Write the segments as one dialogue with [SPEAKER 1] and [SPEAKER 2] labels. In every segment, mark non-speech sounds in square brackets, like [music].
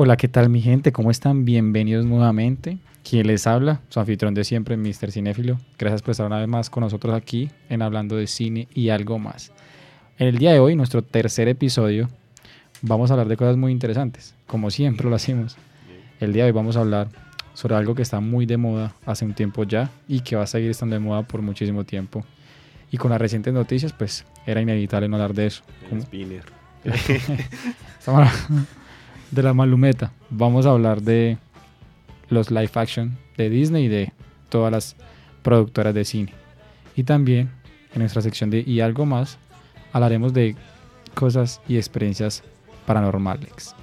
[SPEAKER 1] Hola, ¿qué tal mi gente? ¿Cómo están? Bienvenidos nuevamente. Quien les habla, su anfitrión de siempre, Mr. Cinéfilo. Gracias por estar una vez más con nosotros aquí en Hablando de Cine y algo más. En el día de hoy, nuestro tercer episodio, vamos a hablar de cosas muy interesantes, como siempre lo hacemos. El día de hoy vamos a hablar sobre algo que está muy de moda hace un tiempo ya y que va a seguir estando de moda por muchísimo tiempo. Y con las recientes noticias, pues era inevitable no hablar de eso.
[SPEAKER 2] El spinner. [laughs]
[SPEAKER 1] De la malumeta. Vamos a hablar de los live action de Disney y de todas las productoras de cine. Y también en nuestra sección de y algo más hablaremos de cosas y experiencias paranormales.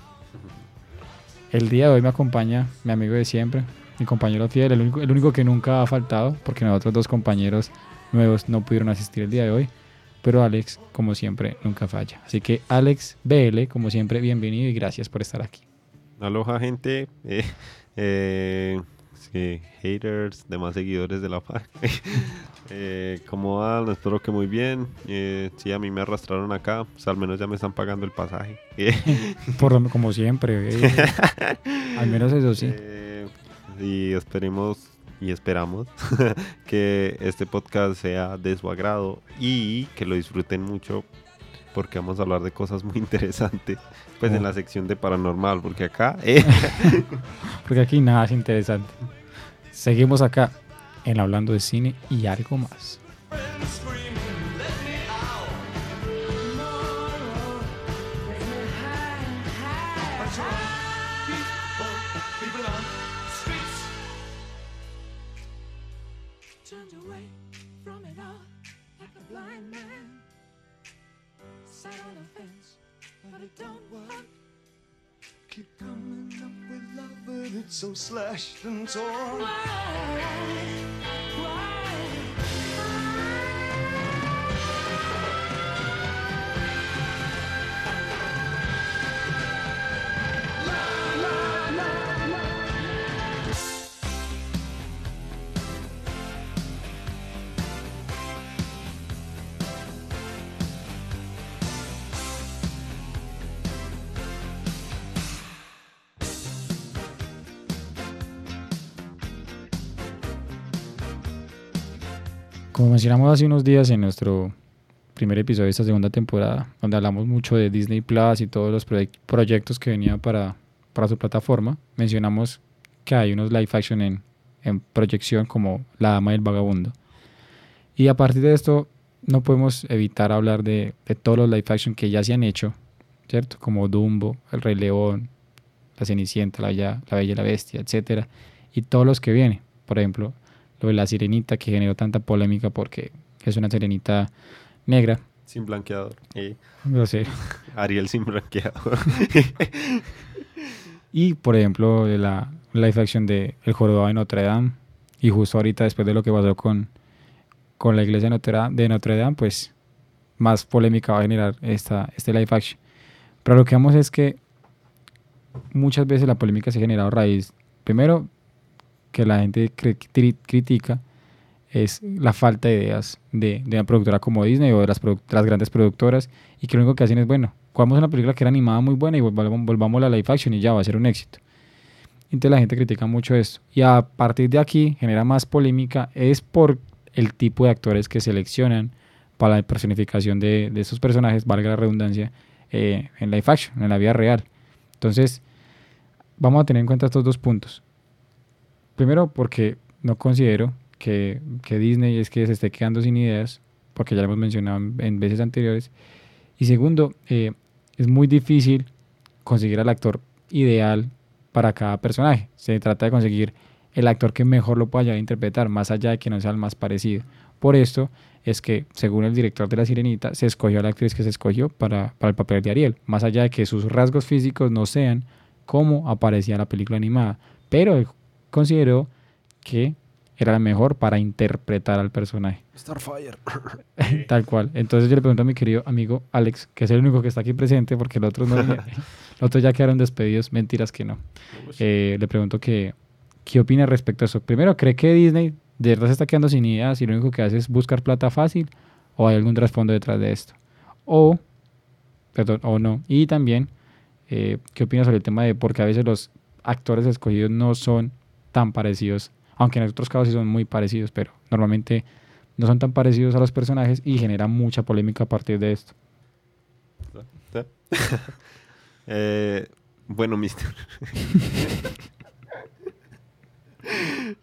[SPEAKER 1] El día de hoy me acompaña mi amigo de siempre, mi compañero fiel, el único, el único que nunca ha faltado, porque los otros dos compañeros nuevos no pudieron asistir el día de hoy pero Alex, como siempre, nunca falla. Así que Alex BL, como siempre, bienvenido y gracias por estar aquí.
[SPEAKER 2] Aloha gente, eh, eh, sí, haters, demás seguidores de la página. [laughs] eh, ¿Cómo van? Espero que muy bien. Eh, sí, a mí me arrastraron acá, pues al menos ya me están pagando el pasaje. [laughs]
[SPEAKER 1] por como siempre, eh, [laughs] al menos eso sí.
[SPEAKER 2] Eh, y esperemos y esperamos que este podcast sea de su agrado y que lo disfruten mucho porque vamos a hablar de cosas muy interesantes pues en
[SPEAKER 1] Oh.
[SPEAKER 2] la sección de paranormal porque acá eh,
[SPEAKER 1] Porque aquí nada es interesante. Seguimos acá en Hablando de Cine y algo más.
[SPEAKER 3] So slashed and torn.
[SPEAKER 1] Como mencionamos hace unos días en nuestro primer episodio de esta segunda temporada, donde hablamos mucho de Disney Plus y todos los proye- proyectos que venían para, para su plataforma, mencionamos que hay unos live action en, en proyección como La Dama y el Vagabundo. Y a partir de esto, no podemos evitar hablar de, de todos los live action que ya se han hecho, ¿cierto? Como Dumbo, El Rey León, La Cenicienta, La Bella, la Bella y la Bestia, etcétera, y todos los que vienen. Por ejemplo, lo de la sirenita que generó tanta polémica porque es una sirenita negra.
[SPEAKER 2] sin blanqueador eh,
[SPEAKER 1] No sé.
[SPEAKER 2] Ariel sin blanqueador [laughs]
[SPEAKER 1] Y por ejemplo, la live action de El Jorobado de Notre Dame. Y justo ahorita, después de lo que pasó con, con la iglesia de Notre, Dame, de Notre Dame, pues más polémica va a generar esta, este live action. Pero lo que vamos es que muchas veces la polémica se ha generado a raíz, primero, que la gente cri- cri- critica es la falta de ideas de, de una productora como Disney o de las, las grandes productoras y que lo único que hacen es, bueno, cogamos una película que era animada muy buena y volvamos, volvamos a la live action y ya va a ser un éxito. Entonces la gente critica mucho esto. Y a partir de aquí genera más polémica es por el tipo de actores que seleccionan para la personificación de, de esos personajes, valga la redundancia, eh, en live action, en la vida real. Entonces, vamos a tener en cuenta estos dos puntos. Primero, porque no considero que, que Disney es que se esté quedando sin ideas, porque ya lo hemos mencionado en, veces anteriores. Y segundo, eh, es muy difícil conseguir al actor ideal para cada personaje. Se trata de conseguir el actor que mejor lo pueda interpretar, más allá de que no sea el más parecido. Por esto es que, según el director de La Sirenita, se escogió a la actriz que se escogió para, para el papel de Ariel, más allá de que sus rasgos físicos no sean como aparecía en la película animada. Pero consideró que era la mejor para interpretar al personaje. [laughs]
[SPEAKER 2] Starfire. [laughs]
[SPEAKER 1] Tal cual. Entonces yo le pregunto a mi querido amigo Alex, que es el único que está aquí presente, porque los otros, no, [laughs] los otros ya quedaron despedidos. Mentiras que no. Eh, le pregunto que, qué opina respecto a eso. Primero, ¿cree que Disney de verdad se está quedando sin ideas y lo único que hace es buscar plata fácil? ¿O hay algún trasfondo detrás de esto? O, perdón, o no. Y también, eh, ¿qué opina sobre el tema de por qué a veces los actores escogidos no son tan parecidos? Aunque en otros casos sí son muy parecidos, pero normalmente no son tan parecidos a los personajes y genera mucha polémica a partir de esto. [laughs]
[SPEAKER 2] Eh, bueno, mister. [laughs]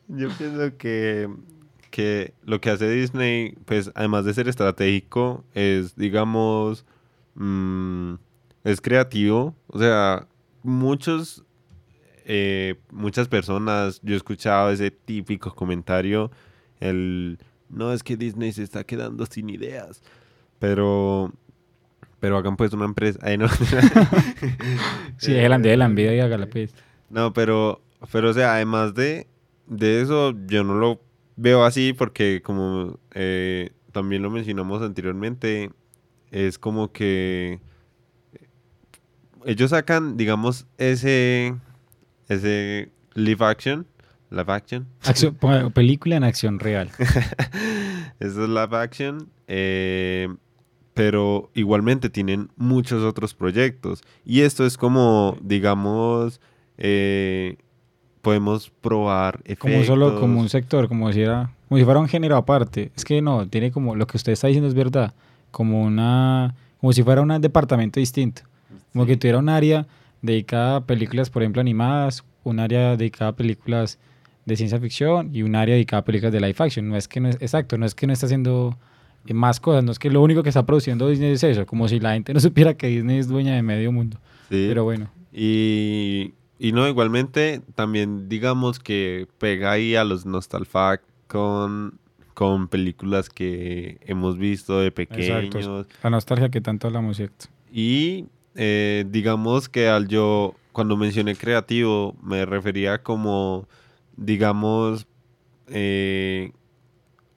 [SPEAKER 2] Yo pienso que, que lo que hace Disney, pues además de ser estratégico, es, digamos, mm, es creativo. O sea, muchos, eh, muchas personas, yo he escuchado ese típico comentario, el, no es que Disney se está quedando sin ideas, pero... Pero hagan pues una empresa. Ay, no. [laughs]
[SPEAKER 1] Sí, déjala, déjala en vida y hágala pues.
[SPEAKER 2] No, pero, pero o sea, además de, de eso, yo no lo veo así porque como eh, también lo mencionamos anteriormente, es como que ellos sacan, digamos, ese, ese live action, live action,
[SPEAKER 1] Acción- [laughs] película en acción real. [laughs]
[SPEAKER 2] eso es live action, eh, pero igualmente tienen muchos otros proyectos. Y esto es como, digamos, eh, podemos probar efectos.
[SPEAKER 1] Como solo como un sector, como si, era, como si fuera un género aparte. Es que no, tiene como, lo que usted está diciendo es verdad, como una, como si fuera un departamento distinto. Como que tuviera un área dedicada a películas, por ejemplo, animadas, un área dedicada a películas de ciencia ficción y un área dedicada a películas de live action. No es que no es, exacto, no es que no está haciendo eh, más cosas, no es que lo único que está produciendo Disney es eso, como si la gente no [laughs] supiera que Disney es dueña de medio mundo.
[SPEAKER 2] Sí.
[SPEAKER 1] Pero bueno,
[SPEAKER 2] Y, y no, igualmente, también digamos que pega ahí a los Nostalfact con, con películas que hemos visto de pequeños.
[SPEAKER 1] exacto. La nostalgia que tanto hablamos, ¿cierto?
[SPEAKER 2] Y eh, digamos que al yo, cuando mencioné creativo, me refería como, digamos, eh,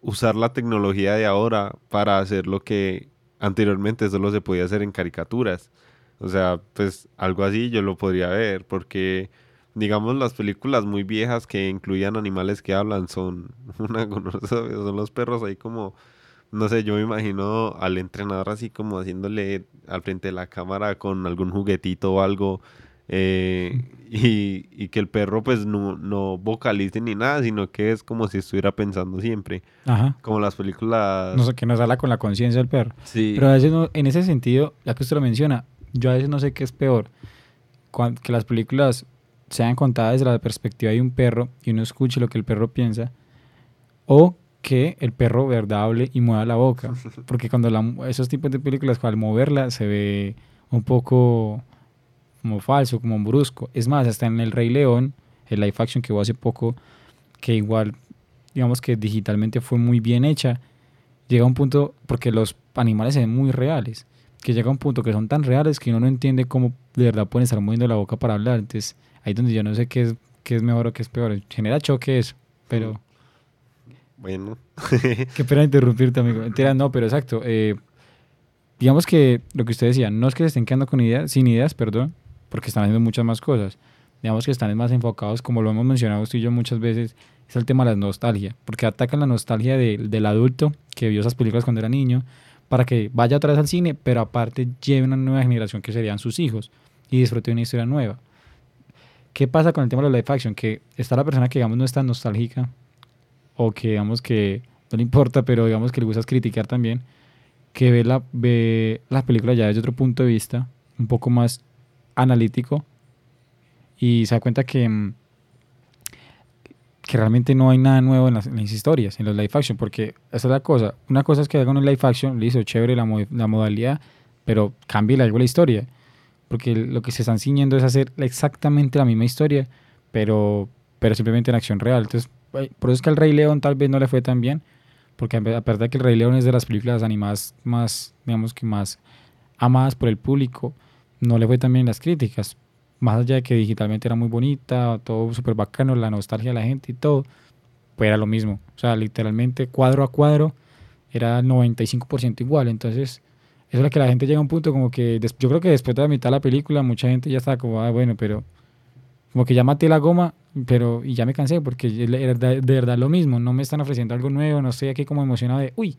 [SPEAKER 2] usar la tecnología de ahora para hacer lo que anteriormente solo se podía hacer en caricaturas. O sea, pues algo así yo lo podría ver, porque digamos las películas muy viejas que incluían animales que hablan son [laughs] una son los perros ahí como no sé, yo me imagino al entrenador así como haciéndole al frente de la cámara con algún juguetito o algo eh, [laughs] y, y que el perro pues no, no vocalice ni nada, sino que es como si estuviera pensando siempre,
[SPEAKER 1] Ajá.
[SPEAKER 2] como las películas...
[SPEAKER 1] No sé, que nos habla con la conciencia del perro.
[SPEAKER 2] Sí.
[SPEAKER 1] Pero a veces, no- en ese sentido, ya que usted lo menciona, yo a veces no sé qué es peor. que las películas sean contadas desde la perspectiva de un perro y uno escuche lo que el perro piensa, o que el perro verdad hable y mueva la boca. [laughs] Porque cuando la, esos tipos de películas, al moverla, se ve un poco como falso, como brusco. Es más, hasta en El Rey León, el live action que hubo hace poco, que igual, digamos que digitalmente fue muy bien hecha, llega a un punto, porque los animales se ven muy reales, que llega a un punto que son tan reales que uno no entiende cómo de verdad pueden estar moviendo la boca para hablar. Entonces, ahí es donde yo no sé qué es, qué es mejor o qué es peor. Genera choque eso, pero...
[SPEAKER 2] Bueno. [laughs]
[SPEAKER 1] Qué pena interrumpirte, amigo. Mentira, no, pero exacto. eh, digamos que lo que usted decía, no es que se estén quedando con ideas, sin ideas, perdón, porque están haciendo muchas más cosas. Digamos que están más enfocados, como lo hemos mencionado usted y yo muchas veces, es el tema de la nostalgia, porque atacan la nostalgia de- del adulto que vio esas películas cuando era niño, para que vaya otra vez al cine, pero aparte lleve una nueva generación que serían sus hijos y disfrute de una historia nueva. ¿Qué pasa con el tema de la live action? Que está la persona que, digamos, no es tan nostálgica o que, digamos, que no le importa, pero digamos que le gusta criticar también, que ve la, ve las películas ya desde otro punto de vista, un poco más analítico, y se da cuenta que, mm, que realmente no hay nada nuevo en las, en las historias, en los live action, porque esa es la cosa. Una cosa es que hagan un live action, hizo chévere la, la modalidad, pero cambie algo la historia, porque lo que se están ciñendo es hacer exactamente la misma historia, pero, pero simplemente en acción real. Entonces, por eso es que el Rey León tal vez no le fue tan bien, porque a pe- a pesar de que el Rey León es de las películas animadas más, digamos que más amadas por el público, no le fue tan bien en las críticas. Más allá de que digitalmente era muy bonita, todo súper bacano, la nostalgia de la gente y todo, pues era lo mismo. O sea, literalmente cuadro a cuadro era 95% igual. Entonces, eso es lo que la gente llega a un punto como que yo creo que después de la mitad de la película mucha gente ya estaba como, ah, bueno, pero como que ya maté la goma, pero y ya me cansé porque era de, verdad lo mismo, no me están ofreciendo algo nuevo, no estoy aquí como emocionado de, uy,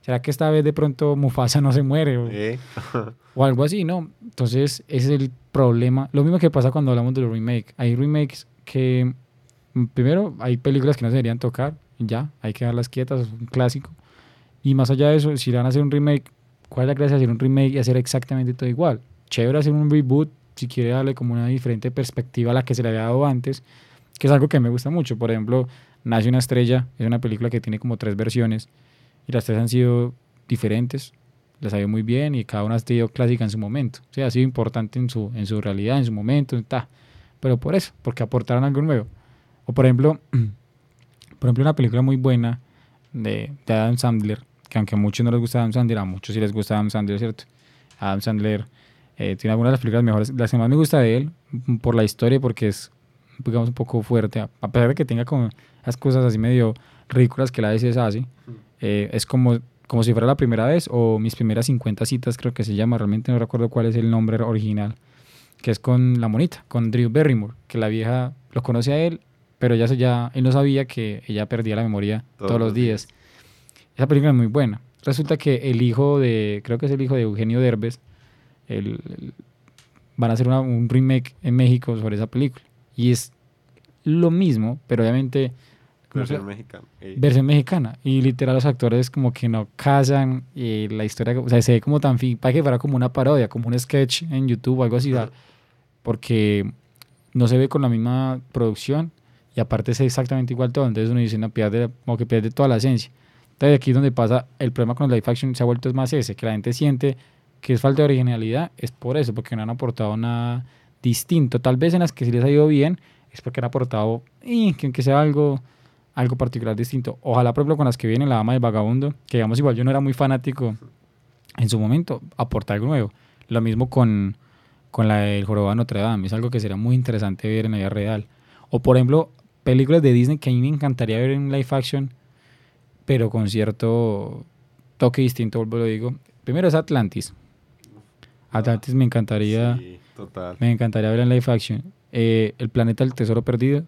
[SPEAKER 1] ¿será que esta vez de pronto Mufasa no se muere? O,
[SPEAKER 2] Eh,
[SPEAKER 1] o algo así, ¿no? Entonces, ese es el problema. Lo mismo que pasa cuando hablamos de los remakes. Hay remakes que, mm, primero, hay películas que no se deberían tocar, ya, hay que dejarlas quietas, es un clásico. Y más allá de eso, si van a hacer un remake, ¿cuál es la gracia de hacer un remake y hacer exactamente todo igual? Chévere hacer un reboot si quiere darle como una diferente perspectiva a la que se le había dado antes, que es algo que me gusta mucho. Por ejemplo, Nace una estrella es una película que tiene como tres versiones y las tres han sido diferentes, les ha ido muy bien y cada una ha sido clásica en su momento. O sea, ha sido importante en su, en su realidad, en su momento, ta. pero por eso, porque aportaron algo nuevo. O por ejemplo, [clears throat] por ejemplo, una película muy buena de, de Adam Sandler, que aunque a muchos no les gusta Adam Sandler, a muchos sí les gusta Adam Sandler, ¿cierto? Adam Sandler eh, tiene algunas de las películas mejores, las que más me gusta de él, por la historia, porque es, digamos, un poco fuerte, a a pesar de que tenga como esas cosas así medio ridículas que la veces hace, eh, es como, como si fuera la primera vez, o mis primeras 50 citas creo que se llama, realmente no recuerdo cuál es el nombre original, que es con la monita, con Drew Barrymore, que la vieja lo conoce a él, pero ya, ya él no sabía que ella perdía la memoria todos, los días. Esa película es muy buena. Resulta que el hijo de, creo que es el hijo de Eugenio Derbez, el- el- van a hacer una- un remake en México sobre esa película. Y es lo mismo, pero obviamente ¿cómo se-
[SPEAKER 2] versión mexicana. Eh,
[SPEAKER 1] versión mexicana. Y literal los actores como que no casan y la historia, o sea, se ve como tan fin, para que fuera como una parodia, como un sketch en YouTube o algo así, porque no se ve con la misma producción y aparte es exactamente igual todo, entonces uno dice, no, pierde, como que pierde toda la esencia. Entonces aquí es donde pasa el problema con el live action se ha vuelto es más ese, que la gente siente que es falta de originalidad, es por eso, porque no han aportado nada distinto. Tal vez en las que sí les ha ido bien, es porque han aportado, eh, que aunque sea algo, algo particular distinto. Ojalá, por ejemplo, con las que viene La Dama del Vagabundo, que digamos igual yo no era muy fanático en su momento, aportar algo nuevo. Lo mismo con, con la del Jorobado de Notre Dame, es algo que sería muy interesante ver en la vida real. O por ejemplo, películas de Disney que a mí me encantaría ver en live action, pero con cierto toque distinto, vuelvo lo digo. Primero es Atlantis. Atlantis me encantaría,
[SPEAKER 2] Sí, total.
[SPEAKER 1] me encantaría ver en live action. Eh, El planeta del tesoro perdido.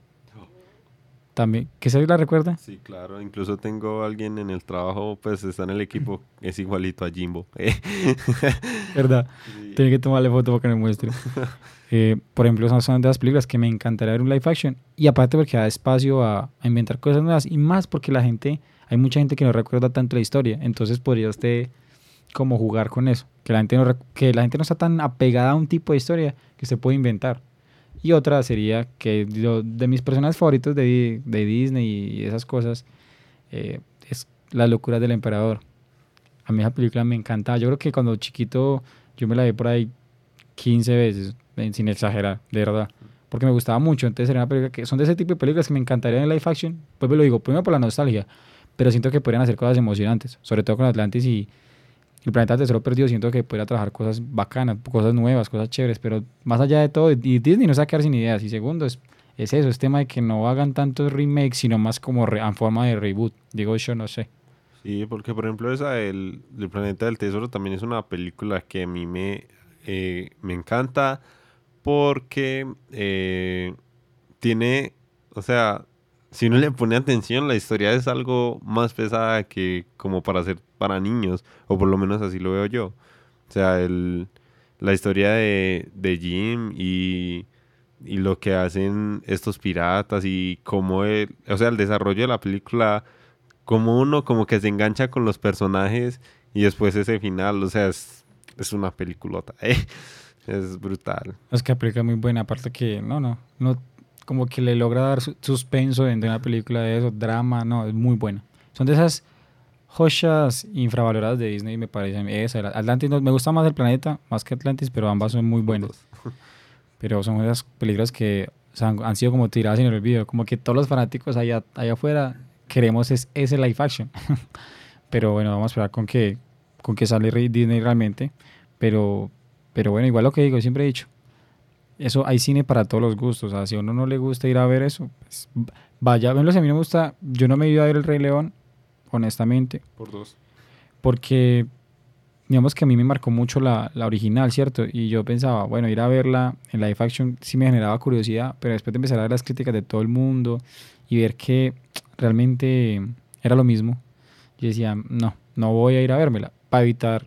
[SPEAKER 1] También, ¿qué se la recuerda?
[SPEAKER 2] Sí, claro. Incluso tengo alguien en el trabajo, pues está en el equipo, [laughs] es igualito a Jimbo. Eh, [laughs]
[SPEAKER 1] ¿Verdad?
[SPEAKER 2] sí.
[SPEAKER 1] Tiene que tomarle foto para que me muestre. [laughs] Eh, por ejemplo, esas son de las películas que me encantaría ver un live action. Y aparte porque da espacio a, a inventar cosas nuevas. Y más porque la gente, hay mucha gente que no recuerda tanto la historia. Entonces podría usted como jugar con eso. Que la gente no, que la gente no está tan apegada a un tipo de historia que usted puede inventar. Y otra sería que de mis personajes favoritos de, de Disney y esas cosas eh, es La locura del emperador. A mí esa película me encantaba. Yo creo que cuando chiquito yo me la vi por ahí 15 veces, sin exagerar, de verdad. Porque me gustaba mucho. Entonces era una película que son de ese tipo de películas que me encantaría en live action. Pues me lo digo, primero por la nostalgia, pero siento que podrían hacer cosas emocionantes, sobre todo con Atlantis y el planeta del tesoro perdido. Siento que podría trabajar cosas bacanas, cosas nuevas, cosas chéveres, pero más allá de todo, y Disney no se va a quedar sin ideas. Y segundo, es, es eso, es tema de que no hagan tantos remakes, sino más como en forma de reboot. Digo yo, no sé.
[SPEAKER 2] Sí, porque por ejemplo esa del, del Planeta del Tesoro también es una película que a mí me, eh, me encanta porque eh, tiene, o sea, si uno le pone atención, la historia es algo más pesada que como para ser para niños, o por lo menos así lo veo yo. O sea, el, la historia de, de Jim y, y lo que hacen estos piratas y cómo el, o sea, el desarrollo de la película como uno como que se engancha con los personajes y después ese final, o sea, es, es una peliculota, [laughs] ¿eh? es brutal.
[SPEAKER 1] Es que aplica muy buena, aparte que no, no, no, como que le logra dar su- suspenso dentro de una película de eso, drama, no, es muy buena. Son de esas joyas infravaloradas de Disney, me parece. a mí. Esa, Atlantis, no- me gusta más el planeta, más que Atlantis, pero ambas son muy buenas. [laughs] Pero son esas películas que o sea, han, sido como tiradas en el olvido, como que todos los fanáticos allá, allá afuera queremos es, ese live action. [laughs] pero bueno, vamos a esperar con que, con que sale Disney realmente. Pero, pero bueno, igual lo que digo, siempre he dicho, eso hay cine para todos los gustos. O sea, si a uno no le gusta ir a ver eso, pues, vaya, ven, a mí no me gusta, yo no me he ido a ver El Rey León, honestamente,
[SPEAKER 2] Por dos.
[SPEAKER 1] porque digamos que a mí me marcó mucho la, la original, ¿cierto? Y yo pensaba, bueno, ir a verla en live action sí me generaba curiosidad, pero después de empezar a ver las críticas de todo el mundo y ver que realmente era lo mismo, yo decía, no, no voy a ir a vérmela, para evitar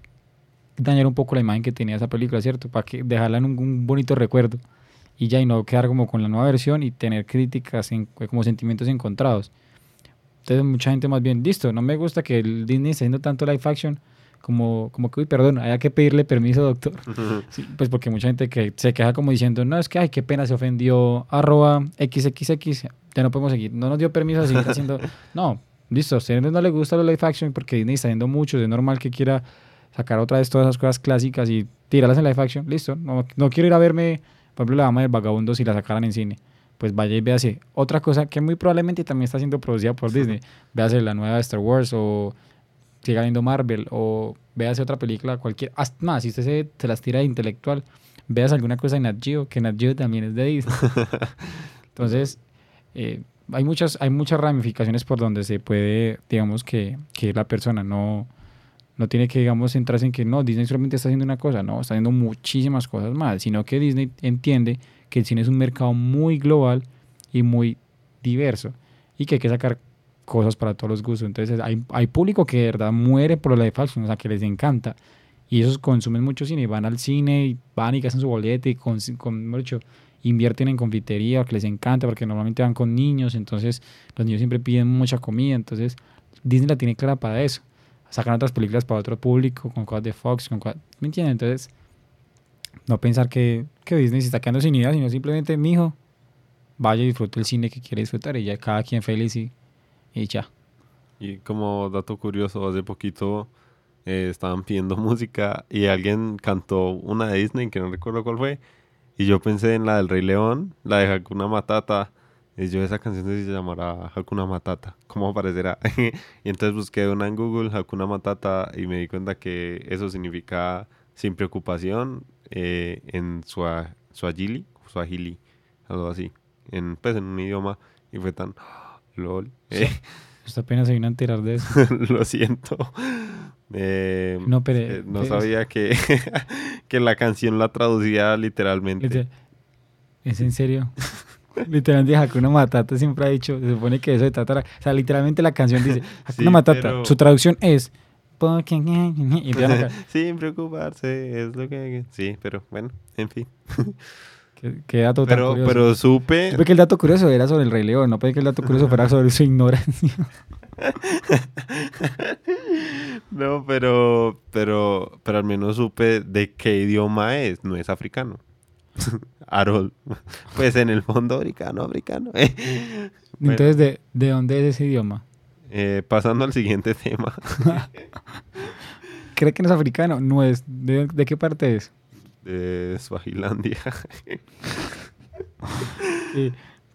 [SPEAKER 1] dañar un poco la imagen que tenía esa película, ¿cierto? Para que dejarla en un, un bonito recuerdo y ya y no quedar como con la nueva versión y tener críticas en, como sentimientos encontrados. Entonces mucha gente más bien, listo, no me gusta que el Disney esté haciendo tanto live action como, como que, uy, perdón, haya que pedirle permiso, doctor. [laughs] Sí, pues porque mucha gente que se queja como diciendo, no, es que, ay, qué pena, se ofendió arroba xxx, ya no podemos seguir, no nos dio permiso a seguir haciendo, [laughs] no, listo, a ustedes no les gusta los live action porque Disney está haciendo mucho, es normal que quiera sacar otra vez todas esas cosas clásicas y tirarlas en live action, listo, no, no quiero ir a verme, por ejemplo, la dama del vagabundo si la sacaran en cine, pues vaya y véase. Otra cosa que muy probablemente también está siendo producida por Disney, véase la nueva de Star Wars o siga viendo Marvel o véase otra película, cualquier, hasta más, si usted se, se las tira de intelectual, veas alguna cosa en Nat Geo, que Nat Geo también es de Disney. [laughs] Entonces, eh, hay, muchas, hay muchas ramificaciones por donde se puede, digamos, que, que la persona no, no tiene que, digamos, centrarse en que no, Disney solamente está haciendo una cosa, no, está haciendo muchísimas cosas más, sino que Disney entiende que el cine es un mercado muy global y muy diverso y que hay que sacar cosas para todos los gustos. Entonces hay, hay público que de verdad muere por la action, o sea, que les encanta. Y esos consumen mucho cine van al cine y van y gastan su boleta y con, con mucho, invierten en confitería, que les encanta porque normalmente van con niños, entonces los niños siempre piden mucha comida, entonces Disney la tiene clara para eso. Sacan otras películas para otro público, con cosas de Fox, con cosas, ¿me entienden? Entonces, no pensar que, que Disney se está quedando sin ideas, sino simplemente, mijo, vaya y disfrute el cine que quiere disfrutar y ya cada quien feliz y, y ya.
[SPEAKER 2] Y como dato curioso, hace poquito eh, estaban pidiendo [laughs] música y alguien cantó una de Disney, que no recuerdo cuál fue, y yo pensé en la del Rey León, la de Hakuna Matata, y yo esa canción se llamará Hakuna Matata, ¿cómo aparecerá? [laughs] y entonces busqué una en Google, Hakuna Matata, y me di cuenta que eso significa sin preocupación eh, en Swa- Swahili, Swahili, algo así, en, pues en un idioma, y fue tan, [gasps] lol, eh, [laughs]
[SPEAKER 1] Usted apenas se vino a enterar de eso. [laughs]
[SPEAKER 2] lo siento. Eh,
[SPEAKER 1] No, pero-
[SPEAKER 2] eh, no
[SPEAKER 1] pero-
[SPEAKER 2] sabía que, que la canción la traducía literalmente.
[SPEAKER 1] Literal- ¿Es en serio? Literalmente Hakuna Matata siempre ha dicho, se supone que eso de trata, o sea, literalmente la canción dice [laughs] Hakuna
[SPEAKER 2] Sí,
[SPEAKER 1] Matata,
[SPEAKER 2] pero-
[SPEAKER 1] su traducción es y [laughs]
[SPEAKER 2] Sin preocuparse, es lo que... Sí, pero bueno, en fin. [laughs]
[SPEAKER 1] qué, qué dato tan
[SPEAKER 2] Pero,
[SPEAKER 1] curioso.
[SPEAKER 2] pero supe...
[SPEAKER 1] Supe que el dato curioso era sobre el Rey León, no puede que el dato curioso fuera sobre su ignorancia.
[SPEAKER 2] No, pero, pero, pero al menos supe de qué idioma es, no es africano. [laughs] Harold. Pues en el fondo africano, africano. [laughs] Bueno,
[SPEAKER 1] Entonces, ¿de, ¿de dónde es ese idioma?
[SPEAKER 2] eh, pasando al siguiente tema. [laughs]
[SPEAKER 1] ¿Cree que no es africano? No es. ¿De, de qué parte es?
[SPEAKER 2] De Swazilandia.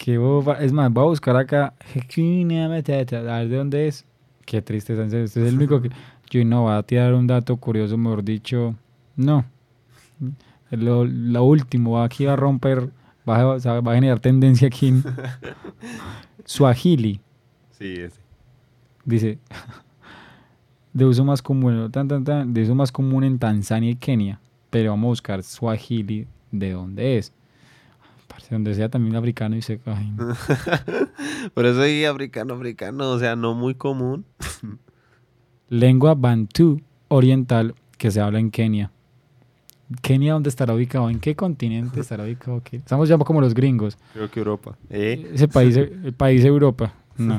[SPEAKER 1] Boba. Es más, voy a buscar acá. A ver de dónde es. Qué triste. Usted es el único que. Yo no, va a tirar un dato curioso, mejor dicho. No. Lo, lo último, va aquí a romper. Va a, sea, va a generar tendencia aquí en. [laughs] Swahili.
[SPEAKER 2] Sí, ese.
[SPEAKER 1] Dice. De uso más común. Tan, tan, tan, de uso más común en Tanzania y Kenia. Pero vamos a buscar Swahili. ¿De dónde es? Parce, donde sea también africano y se. [laughs]
[SPEAKER 2] Por eso dije africano, africano, o sea, no muy común. [laughs]
[SPEAKER 1] Lengua Bantú oriental que se habla en Kenia. ¿Kenia dónde estará ubicado? ¿En qué continente [laughs] estará ubicado? ¿Qué? Estamos ya como los gringos.
[SPEAKER 2] Creo que Europa. ¿Eh?
[SPEAKER 1] Ese país, el país Europa. [laughs] No.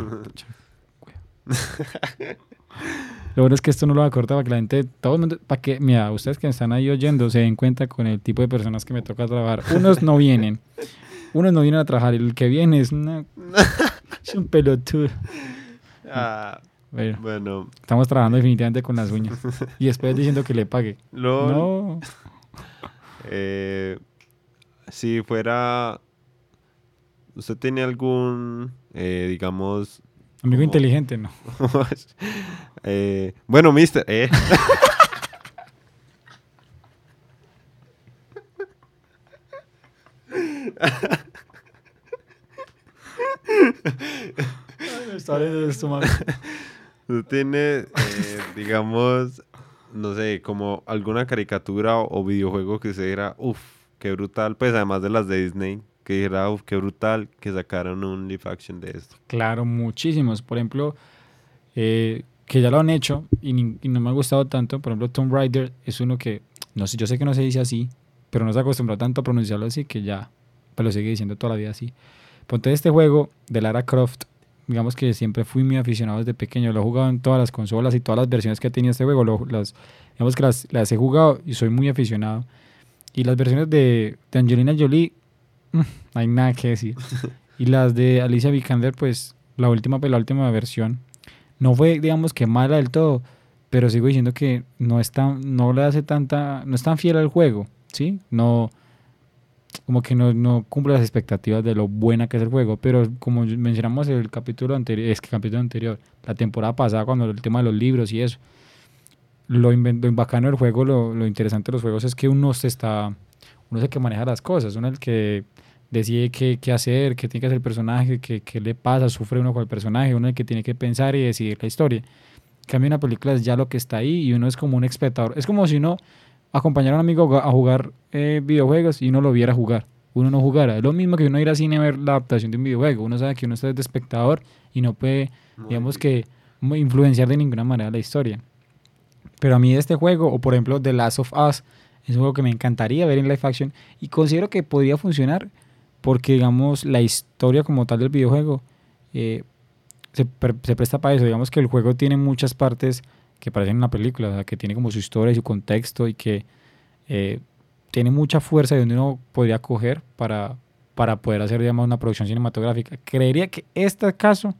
[SPEAKER 1] Lo bueno es que esto no lo va a cortar para que la gente, todo el mundo, para que, mira, ustedes que están ahí oyendo se den cuenta con el tipo de personas que me toca trabajar. Unos no vienen, unos no vienen a trabajar el que viene es, una- [laughs] es un pelotudo.
[SPEAKER 2] Ah,
[SPEAKER 1] Bueno,
[SPEAKER 2] bueno,
[SPEAKER 1] estamos trabajando definitivamente con las uñas. Y después diciendo que le pague.
[SPEAKER 2] LOL.
[SPEAKER 1] No,
[SPEAKER 2] Eh, si fuera. ¿Usted tiene algún, eh, digamos.
[SPEAKER 1] amigo
[SPEAKER 2] como-
[SPEAKER 1] inteligente, no. [laughs]
[SPEAKER 2] eh, bueno, mister. eh.
[SPEAKER 1] Esto.
[SPEAKER 2] Tú tienes, eh, digamos, no sé, como alguna caricatura o, videojuego que se diera, uff, qué brutal, pues además de las de Disney, que dijera, uff, qué brutal que sacaron un live action de esto.
[SPEAKER 1] Claro, muchísimos. Por ejemplo, eh, que ya lo han hecho y, no me ha gustado tanto. Por ejemplo, Tomb Raider es uno que, no sé, yo sé que no se dice así, pero no se acostumbró tanto a pronunciarlo así que ya, pues lo sigue diciendo toda la vida así. Ponte este juego de Lara Croft, digamos que siempre fui muy aficionado desde pequeño, lo he jugado en todas las consolas y todas las versiones que ha tenido este juego, lo- las, digamos que las, las he jugado y soy muy aficionado. Y las versiones de, de Angelina Jolie, mm, no hay nada que decir. Y las de Alicia Vikander, pues la última, pues, la última versión, no fue, digamos que mala del todo, pero sigo diciendo que no es tan, no le hace tanta, no es tan fiel al juego, ¿sí? No, como que no, no cumple las expectativas de lo buena que es el juego, pero como mencionamos en el capítulo anterior, es que capítulo anterior, la temporada pasada, cuando el tema de los libros y eso, lo, lo bacano del juego, lo, lo interesante de los juegos es que uno se está, uno es el que maneja las cosas, uno es el que decide qué, qué hacer, qué tiene que hacer el personaje, qué, qué le pasa, sufre uno con el personaje, uno es el que tiene que pensar y decidir la historia. En cambio, una película es ya lo que está ahí y uno es como un espectador. Es como si uno acompañara a un amigo a jugar eh, videojuegos y uno lo viera jugar. Uno no jugara. Es lo mismo que uno ir al cine a ver la adaptación de un videojuego. Uno sabe que uno está de espectador y no puede, digamos que, influenciar de ninguna manera la historia. Pero a mí este juego, o por ejemplo The Last of Us, es un juego que me encantaría ver en live action y considero que podría funcionar porque, digamos, la historia como tal del videojuego eh, se, pre- se presta para eso. Digamos que el juego tiene muchas partes que parecen una película, o sea, que tiene como su historia y su contexto y que eh, tiene mucha fuerza de donde uno podría coger para, para poder hacer, digamos, una producción cinematográfica. Creería que este caso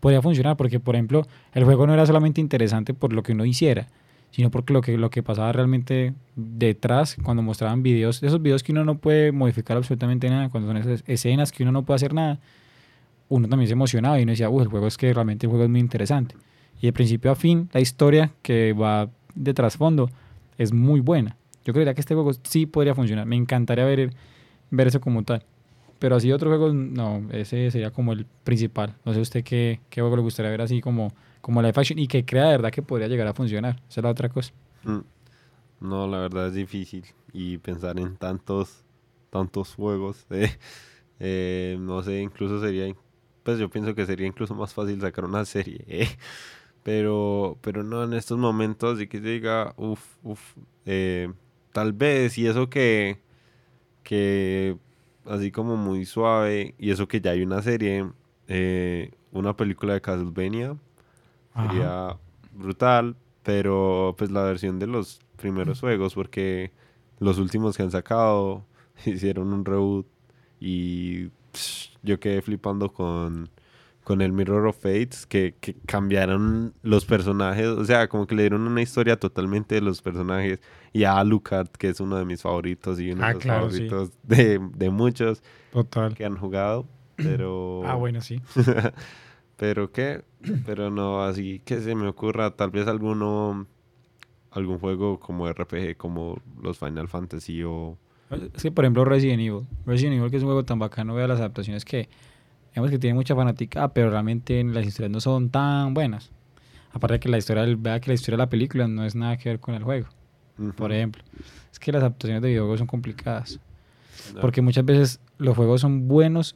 [SPEAKER 1] podría funcionar porque, por ejemplo, el juego no era solamente interesante por lo que uno hiciera, sino porque lo que, lo que pasaba realmente detrás cuando mostraban videos, esos videos que uno no puede modificar absolutamente nada, cuando son esas escenas que uno no puede hacer nada, uno también se emocionaba y uno decía, uy, el juego es que realmente el juego es muy interesante. Y de principio a fin, la historia que va de trasfondo es muy buena. Yo creería que este juego sí podría funcionar. Me encantaría ver, ver eso como tal. Pero así otros juegos, no, ese sería como el principal. No sé usted qué, qué juego le gustaría ver así como, como live action y que crea de verdad que podría llegar a funcionar. Esa es la otra cosa.
[SPEAKER 2] Mm. No, la verdad es difícil. Y pensar en tantos, tantos juegos. [laughs] eh, eh, no sé, incluso sería, pues yo pienso que sería incluso más fácil sacar una serie. [laughs] eh. Pero, pero no en estos momentos y que se diga, uff, uff, tal vez, y eso que, que así como muy suave, y eso que ya hay una serie, eh, una película de Castlevania,
[SPEAKER 1] Ajá.
[SPEAKER 2] sería brutal, pero pues la versión de los primeros juegos, porque los últimos que han sacado [laughs] hicieron un reboot y psh, yo quedé flipando con, con el Mirror of Fates, que, que cambiaron los personajes, o sea, como que le dieron una historia totalmente de los personajes, y a Alucard, que es uno de mis favoritos y uno
[SPEAKER 1] Ah,
[SPEAKER 2] de los
[SPEAKER 1] claro, sí.
[SPEAKER 2] favoritos de, de muchos
[SPEAKER 1] Total.
[SPEAKER 2] que han jugado, pero... [clears throat]
[SPEAKER 1] Ah, bueno, sí. [laughs]
[SPEAKER 2] Pero qué, pero no, así que se me ocurra tal vez alguno, algún juego como RPG, como los Final Fantasy o...
[SPEAKER 1] Es que, por ejemplo, Resident Evil. Resident Evil, que es un juego tan bacano, vea las adaptaciones que, digamos que tiene mucha fanática, pero realmente las historias no son tan buenas. Aparte de que la historia, vea que la historia de la película no es nada que ver con el juego, por ejemplo. Es que las adaptaciones de videojuegos son complicadas. Porque muchas veces los juegos son buenos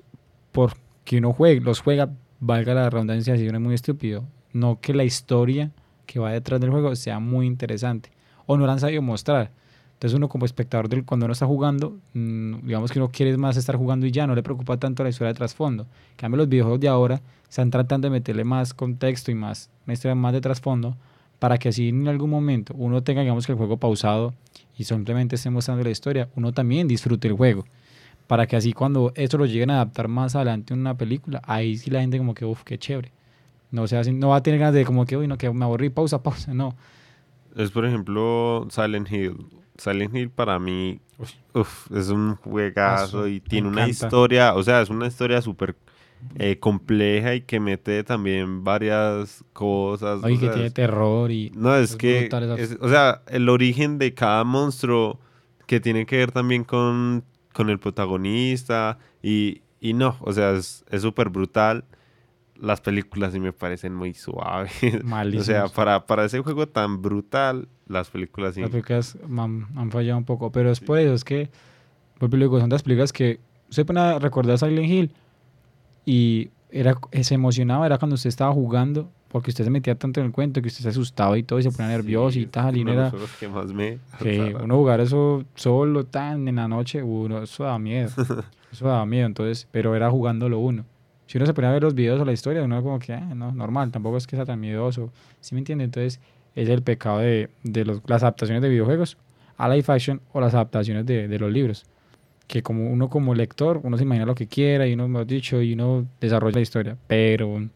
[SPEAKER 1] porque uno juega, los juega, valga la redundancia, si uno es muy estúpido. No que la historia que va detrás del juego sea muy interesante. O no la han sabido mostrar. Entonces uno como espectador, del, cuando uno está jugando, mm, digamos que uno quiere más estar jugando y ya, no le preocupa tanto la historia de trasfondo. En cambio los videojuegos de ahora están tratando de meterle más contexto y más, una historia más de trasfondo para que así en algún momento uno tenga, digamos que el juego pausado y simplemente esté mostrando la historia, uno también disfrute el juego. Para que así cuando eso lo lleguen a adaptar más adelante en una película, ahí sí la gente como que, uff, qué chévere. No, sea, así- no va a tener ganas de como que, uy, no, que me aburrí, pausa, [laughs] pausa, no.
[SPEAKER 2] Es por ejemplo Silent Hill. Silent Hill para mí uf, es un juegazo
[SPEAKER 1] Eso,
[SPEAKER 2] y tiene una
[SPEAKER 1] encanta.
[SPEAKER 2] historia, o sea, es una historia súper eh, compleja y que mete también varias cosas.
[SPEAKER 1] Oye, que
[SPEAKER 2] sea,
[SPEAKER 1] tiene terror y...
[SPEAKER 2] No, es,
[SPEAKER 1] Es
[SPEAKER 2] que, es- o sea, el origen de cada monstruo que tiene que ver también con, con el protagonista y, y no, o sea, es es súper brutal las películas sí me parecen muy suaves. [laughs] o
[SPEAKER 1] Malísimos.
[SPEAKER 2] sea, para, para ese juego tan brutal, las películas sí.
[SPEAKER 1] Las películas han, han fallado un poco, pero es por eso, es que, le digo, son las películas que usted pone a recordar Silent Hill y era, se emocionaba, era cuando usted estaba jugando, porque usted se metía tanto en el cuento que usted se asustaba y todo y se ponía nervioso y tal, y no era
[SPEAKER 2] los juegos que más me
[SPEAKER 1] que
[SPEAKER 2] hartaba.
[SPEAKER 1] uno jugar eso solo tan en la noche, uno, eso daba miedo, [laughs] eso daba miedo, entonces, pero era jugándolo uno. Si uno se ponía a ver los videos o la historia, uno como que, ah, no, normal, tampoco es que sea tan miedoso, ¿sí me entiende? Entonces, es el pecado de, de los- las adaptaciones de videojuegos a live action o las adaptaciones de, de los libros. Que como uno como lector, uno se imagina lo que quiera y uno, mejor dicho, y uno desarrolla la historia. Pero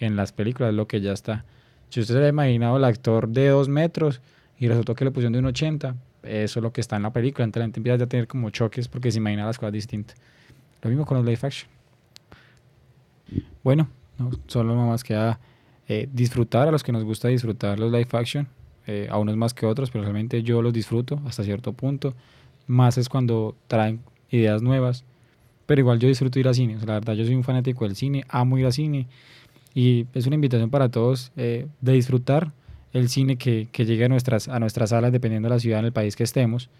[SPEAKER 1] en las películas lo que ya está. Si usted se ha imaginado el actor de dos metros y resultó que le pusieron de un 80, eso es lo que está en la película. Entonces la gente empieza ya a tener como choques porque se imagina las cosas distintas. Lo mismo con los live action. Bueno, no, solo nomás queda eh, disfrutar a los que nos gusta disfrutar los live action, eh, a unos más que otros, pero realmente yo los disfruto hasta cierto punto. Más es cuando traen ideas nuevas, pero igual yo disfruto ir al cine. O la verdad, yo soy un fanático del cine, amo ir al cine y es una invitación para todos eh, de disfrutar el cine que, que llegue a nuestras, a nuestras salas, dependiendo de la ciudad, en el país que estemos.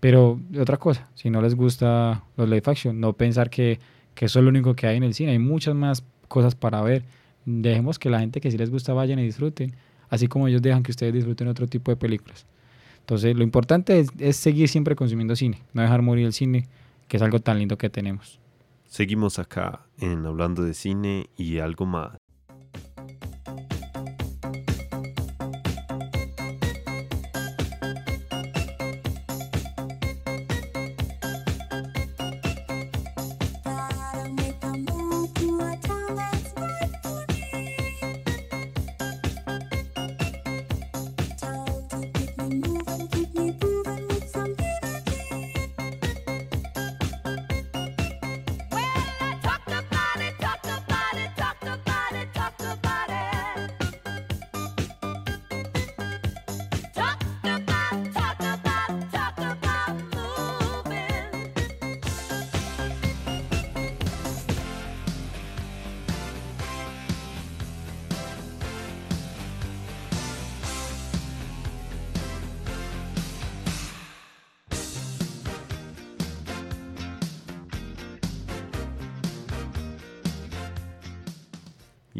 [SPEAKER 1] Pero otra cosa, si no les gusta los live action, no pensar que, que eso es lo único que hay en el cine. Hay muchas más cosas para ver. Dejemos que la gente que sí les gusta vayan y disfruten, así como ellos dejan que ustedes disfruten otro tipo de películas. Entonces, lo importante es, es seguir siempre consumiendo cine, no dejar morir el cine, que es algo tan lindo que tenemos.
[SPEAKER 2] Seguimos acá en Hablando de Cine y algo más.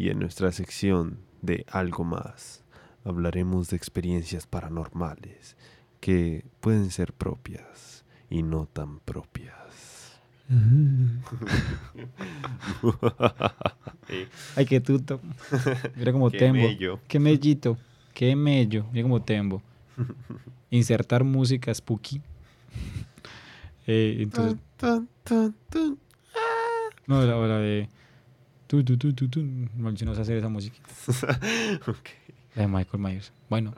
[SPEAKER 2] Y en nuestra sección de algo más hablaremos de experiencias paranormales que pueden ser propias y no tan propias. [laughs]
[SPEAKER 1] Ay, qué tuto. Mira como [laughs]
[SPEAKER 2] Qué
[SPEAKER 1] tembo.
[SPEAKER 2] mello.
[SPEAKER 1] Qué mellito. Qué mello. Mira como tembo. [laughs] Insertar música spooky. Eh, entonces, no, la, o la de. Tu, tu, tu, tu, tu. No, yo no sé hacer esa música. [laughs]
[SPEAKER 2] Ok.
[SPEAKER 1] La de Michael Myers. Bueno,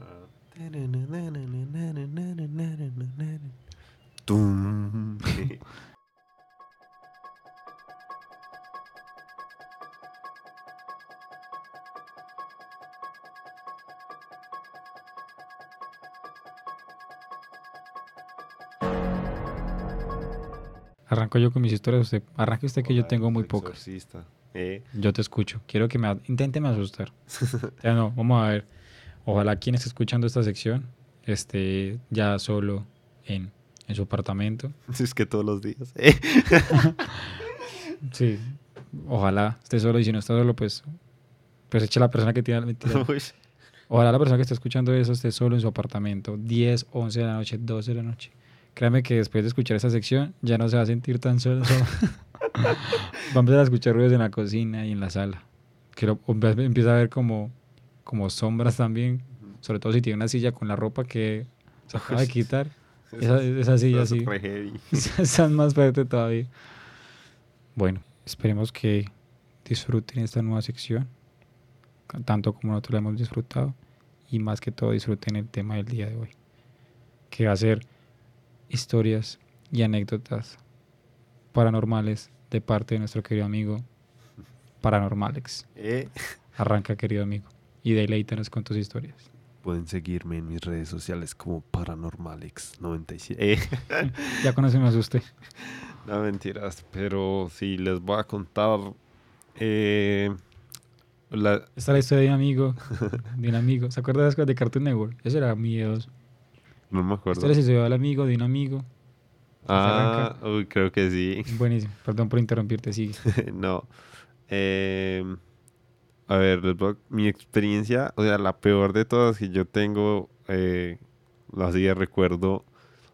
[SPEAKER 2] Tum.
[SPEAKER 1] arranco yo con mis historias. Usted, arranque usted que yo tengo muy pocas.
[SPEAKER 2] exorcista. Eh,
[SPEAKER 1] Yo te escucho. Quiero que me inténteme asustar. [laughs] ya no, vamos a ver. Ojalá quien esté escuchando esta sección esté ya solo en, en su apartamento.
[SPEAKER 2] es que todos los días. eh. [laughs]
[SPEAKER 1] Sí. Ojalá esté solo y si no está solo, pues pues eche la persona que tiene mentira. [laughs]
[SPEAKER 2] Uy.
[SPEAKER 1] Ojalá la persona que esté escuchando eso esté solo en su apartamento. 10, 11 de la noche, 12 de la noche. Créame que después de escuchar esta sección ya no se va a sentir tan solo. Va a empezar a escuchar ruidos en la cocina y en la sala. Que lo- empieza a ver como, como sombras también. Sobre todo si tiene una silla con la ropa que se [laughs] acaba de quitar. Esa, esa silla así. [laughs] Están más fuerte todavía. Bueno, esperemos que disfruten esta nueva sección, tanto como nosotros la hemos disfrutado, y más que todo disfruten el tema del día de hoy, que va a ser historias y anécdotas paranormales de parte de nuestro querido amigo Paranormalex.
[SPEAKER 2] Eh,
[SPEAKER 1] Arranca, querido amigo, y deleítanos con tus historias.
[SPEAKER 2] Pueden seguirme en mis redes sociales como Paranormalix97. Eh, [laughs]
[SPEAKER 1] Ya conocemos a usted.
[SPEAKER 2] no mentiras, pero sí les voy a contar. eh, la,
[SPEAKER 1] Esta es la historia de un amigo, de un amigo. ¿Se acuerdan de las cosas de Cartoon Network? Eso era miedoso.
[SPEAKER 2] no me
[SPEAKER 1] Esta
[SPEAKER 2] acuerdo.
[SPEAKER 1] historia se subió al amigo de un amigo.
[SPEAKER 2] Ah, uy, creo que sí. [laughs]
[SPEAKER 1] Buenísimo. Perdón por interrumpirte, sigue. [laughs]
[SPEAKER 2] no. Eh, a ver, mi experiencia, o sea, la peor de todas que yo tengo, eh, así de recuerdo,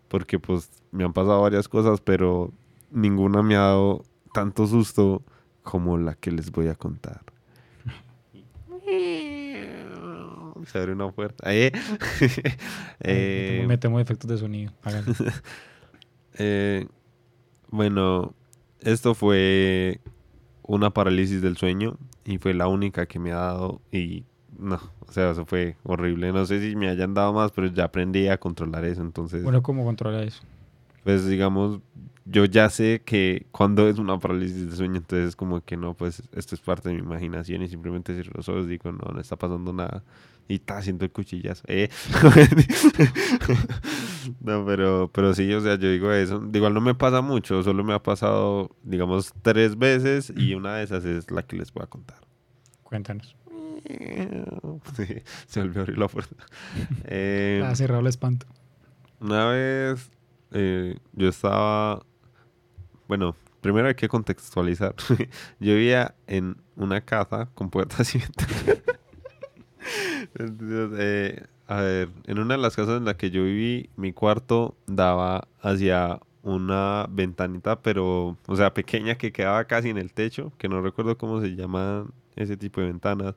[SPEAKER 2] porque pues me han pasado varias cosas, pero ninguna me ha dado tanto susto como la que les voy a contar. [laughs] Se abre una puerta. Eh, eh,
[SPEAKER 1] Metemos efectos de sonido.
[SPEAKER 2] Eh, bueno, esto fue una parálisis del sueño y fue la única que me ha dado y no, o sea, eso fue horrible. No sé si me hayan dado más, pero ya aprendí a controlar eso. Entonces,
[SPEAKER 1] Bueno, ¿cómo controla eso?
[SPEAKER 2] Pues digamos, yo ya sé que cuando es una parálisis del sueño, entonces como que no, pues esto es parte de mi imaginación y simplemente cierro los ojos y digo, no, no está pasando nada. Y está haciendo el cuchillazo. Eh. [laughs] no, pero, pero sí, o sea, yo digo eso. De Igual no me pasa mucho, solo me ha pasado, digamos, tres veces y una de esas es la que les voy a contar.
[SPEAKER 1] Cuéntanos. [laughs]
[SPEAKER 2] Sí, se volvió a abrir la puerta. Eh, [laughs]
[SPEAKER 1] Ha cerrado el espanto.
[SPEAKER 2] una vez eh, yo estaba, bueno, primero hay que contextualizar. [laughs] yo vivía en una casa con puertas y ventanas. [laughs] Eh, a ver, en una de las casas en la que yo viví, mi cuarto daba hacia una ventanita, pero, o sea, pequeña que quedaba casi en el techo, que no recuerdo cómo se llaman ese tipo de ventanas,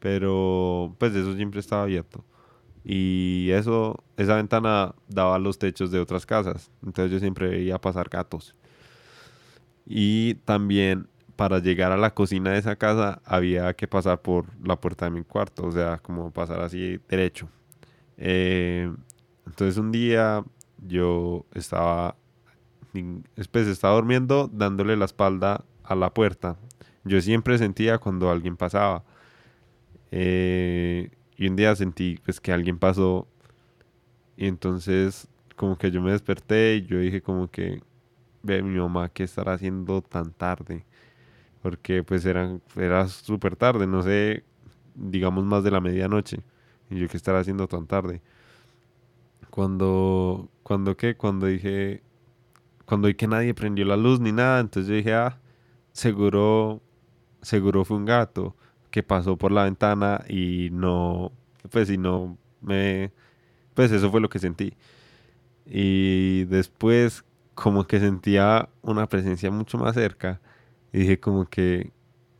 [SPEAKER 2] pero pues eso siempre estaba abierto. Y eso, esa ventana daba a los techos de otras casas. Entonces yo siempre veía pasar gatos. Y también para llegar a la cocina de esa casa había que pasar por la puerta de mi cuarto. O sea, como pasar así derecho. Eh, entonces un día yo estaba, pues estaba durmiendo dándole la espalda a la puerta. Yo siempre sentía cuando alguien pasaba. Eh, y un día sentí pues que alguien pasó. Y entonces como que yo me desperté y yo dije como que ve mi mamá qué estará haciendo tan tarde porque pues eran era súper tarde no sé digamos más de la medianoche. Y yo qué estará haciendo tan tarde cuando cuando qué cuando dije cuando vi que nadie prendió la luz ni nada entonces yo dije ah seguro seguro fue un gato que pasó por la ventana y no, pues y no me, pues eso fue lo que sentí. Y después como que sentía una presencia mucho más cerca y dije como que,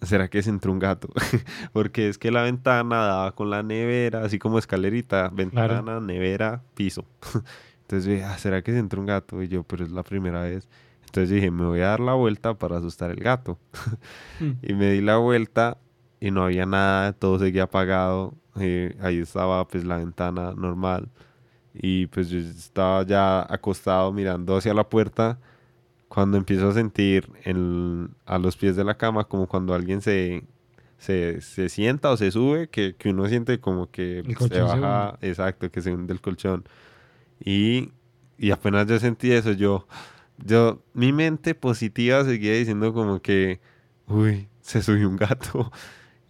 [SPEAKER 2] ¿será que se entró un gato? [laughs] Porque es que la ventana daba con la nevera, así como escalerita, ventana, nevera, piso. [laughs] Entonces dije, ah, ¿será que se entró un gato? Y yo, pero es la primera vez. Entonces dije, me voy a dar la vuelta para asustar el gato. [laughs] y me di la vuelta y no había nada, todo seguía apagado. eh, ahí estaba pues la ventana normal. Y pues yo estaba ya acostado mirando hacia la puerta cuando empiezo a sentir en- a los pies de la cama como cuando alguien se, se, se sienta o se sube, que, que uno siente como que
[SPEAKER 1] El
[SPEAKER 2] se
[SPEAKER 1] colchón se
[SPEAKER 2] baja, exacto, que se hunde el colchón. Y, y apenas yo sentí eso, yo, yo, mi mente positiva seguía diciendo como que, uy, se subió un gato.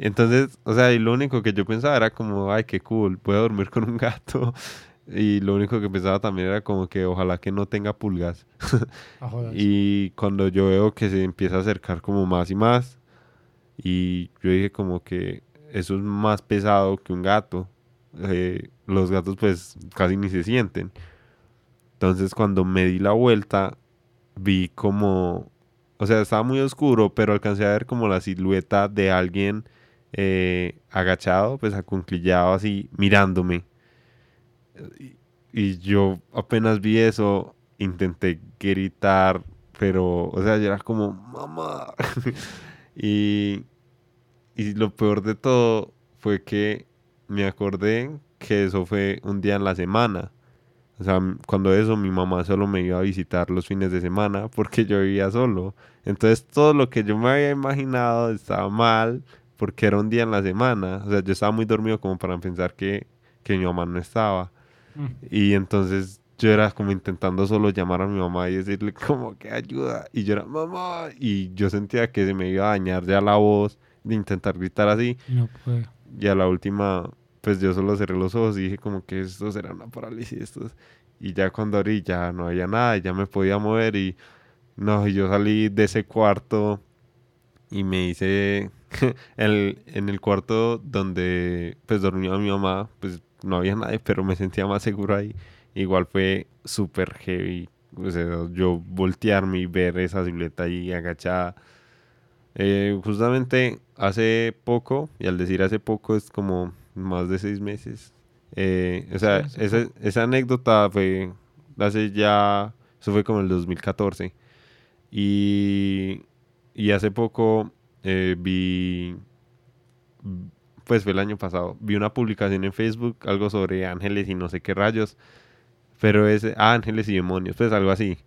[SPEAKER 2] Entonces, o sea, y lo único que yo pensaba era como, ay, qué cool, puedo dormir con un gato. [laughs] Y lo único que pensaba también era como que ojalá que no tenga pulgas.
[SPEAKER 1] Ah. [laughs]
[SPEAKER 2] Y cuando yo veo que se empieza a acercar como más y más, y yo dije como que eso es más pesado que un gato. Eh, los gatos pues casi ni se sienten. Entonces cuando me di la vuelta, vi como, o sea, estaba muy oscuro, pero alcancé a ver como la silueta de alguien eh, agachado, pues acunclillado así, mirándome. Y, yo apenas vi eso, intenté gritar, pero, o sea, yo era como, mamá. [laughs] y, y lo peor de todo fue que me acordé que eso fue un día en la semana. O sea, cuando eso mi mamá solo me iba a visitar los fines de semana porque yo vivía solo. Entonces todo lo que yo me había imaginado estaba mal porque era un día en la semana. O sea, yo estaba muy dormido como para pensar que, que mi mamá no estaba.
[SPEAKER 1] Mm.
[SPEAKER 2] Y entonces yo era como intentando solo llamar a mi mamá y decirle como que ayuda. Y yo era mamá. Y yo sentía que se me iba a dañar ya la voz. intentar gritar así.
[SPEAKER 1] No puedo.
[SPEAKER 2] Y a la última, pues yo solo cerré los ojos y dije como que esto será una parálisis. Esto es- Y ya cuando abrí ya no había nada, ya me podía mover y no, y yo salí de ese cuarto y me hice [laughs] el, en el cuarto donde pues dormía mi mamá, pues no había nadie, pero me sentía más seguro ahí. Igual fue súper heavy. O sea, yo voltearme y ver esa silueta ahí agachada. Eh, justamente hace poco, y al decir hace poco es como más de seis meses. eh, o sea,
[SPEAKER 1] Sí,
[SPEAKER 2] esa, esa anécdota fue hace ya, eso fue como el 2014. Y, y hace poco eh, vi, pues fue el año pasado, vi una publicación en Facebook, algo sobre ángeles y no sé qué rayos. Pero es ah, ángeles y demonios, pues algo así.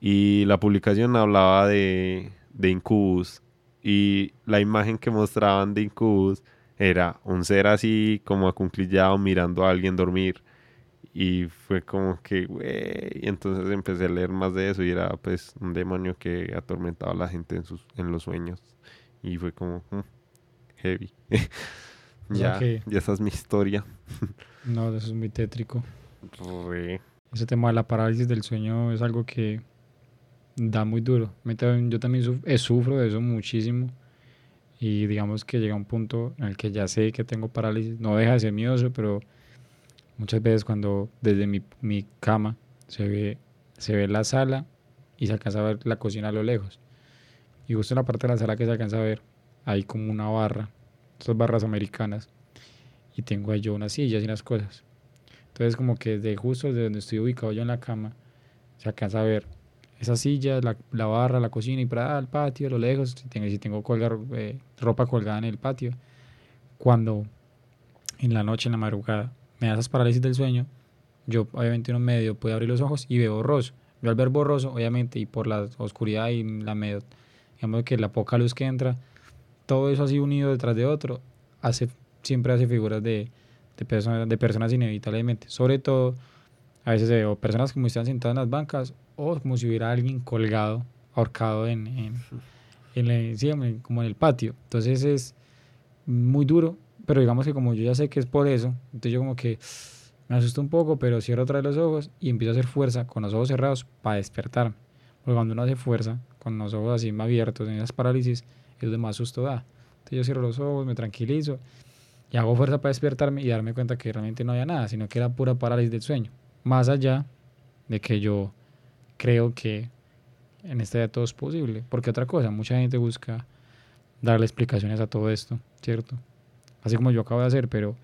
[SPEAKER 2] Y la publicación hablaba de, de Incubus. Y la imagen que mostraban de Incubus era un ser así como acunclillado mirando a alguien dormir. Y fue como que, güey. Entonces empecé a leer más de eso y era pues un demonio que atormentaba a la gente en, sus, en los sueños. Y fue como, mm, heavy. [laughs] Ya,
[SPEAKER 1] que-
[SPEAKER 2] ya esa es mi historia. [laughs]
[SPEAKER 1] No, eso es muy tétrico.
[SPEAKER 2] Re.
[SPEAKER 1] Ese tema de la parálisis del sueño es algo que da muy duro. Yo también eh, sufro de eso muchísimo. Y digamos que llega un punto en el que ya sé que tengo parálisis. No deja de ser miedoso, pero muchas veces cuando desde mi, mi cama se ve, se ve la sala y se alcanza a ver la cocina a lo lejos. Y justo en la parte de la sala que se alcanza a ver, hay como una barra, esas barras americanas. Y tengo ahí yo unas sillas y unas cosas. Entonces como que desde justo desde donde estoy ubicado yo en la cama, se alcanza a ver esa silla, la, la barra, la cocina y para el patio, lo lejos, si tengo, si tengo colgar, eh, ropa colgada en el patio. Cuando en la noche, en la madrugada, me da esas parálisis del sueño, yo obviamente uno medio puede abrir los ojos y veo borroso. Yo al ver borroso, obviamente, y por la oscuridad y la medio, digamos que la poca luz que entra, todo eso así unido detrás de otro, hace, siempre hace figuras de, de, personas, de personas inevitablemente. Sobre todo, a veces veo personas como están sentadas en las bancas o como si hubiera alguien colgado, ahorcado en, en, en la- sí, hombre, como en el patio. Entonces es muy duro, pero digamos que como yo ya sé que es por eso, entonces yo como que me asusto un poco, pero cierro otra vez los ojos y empiezo a hacer fuerza con los ojos cerrados para despertarme. Porque cuando uno hace fuerza con los ojos así más abiertos en esas parálisis, es donde más susto da. Entonces yo cierro los ojos, me tranquilizo y hago fuerza para despertarme y darme cuenta que realmente no había nada, sino que era pura parálisis del sueño. Más allá de que yo creo que en esta vida todo es posible. Porque otra cosa, mucha gente busca darle explicaciones a todo esto, ¿cierto? Así como yo acabo de hacer, pero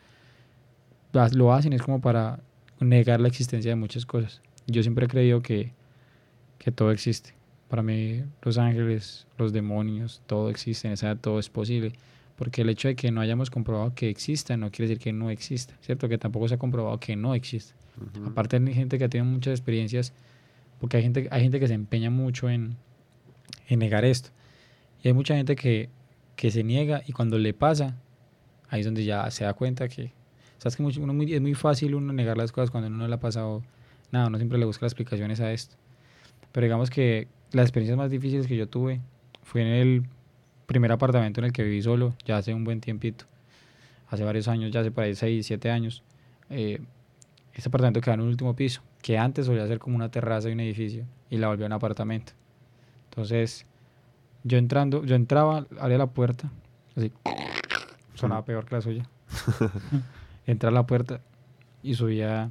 [SPEAKER 1] lo hacen es como para negar la existencia de muchas cosas. Yo siempre he creído que, que todo existe. Para mí, los ángeles, los demonios, todo existe, esa edad todo es posible. Porque el hecho de que no hayamos comprobado que exista no quiere decir que no exista, ¿cierto? Que tampoco se ha comprobado que no existe.
[SPEAKER 2] Ujú.
[SPEAKER 1] Aparte hay gente que ha tenido muchas experiencias, porque hay gente, hay gente que se empeña mucho en, en negar esto. Y hay mucha gente que, que se niega y cuando le pasa, ahí es donde ya se da cuenta que... Sabes que uno muy- es muy fácil uno negar las cosas cuando uno no le ha pasado nada, uno siempre le busca las explicaciones a esto. Pero digamos que las experiencias más difíciles que yo tuve fue en el primer apartamento en el que viví solo, ya hace un buen tiempito, hace varios años, ya hace por ahí 6, 7 años. Eh, este apartamento quedaba en un último piso, que antes solía ser como una terraza y un edificio, y la volvió un apartamento. Entonces, yo entrando, yo entraba, abría la puerta, así, sonaba peor que la suya. [laughs] Entraba a la puerta y subía,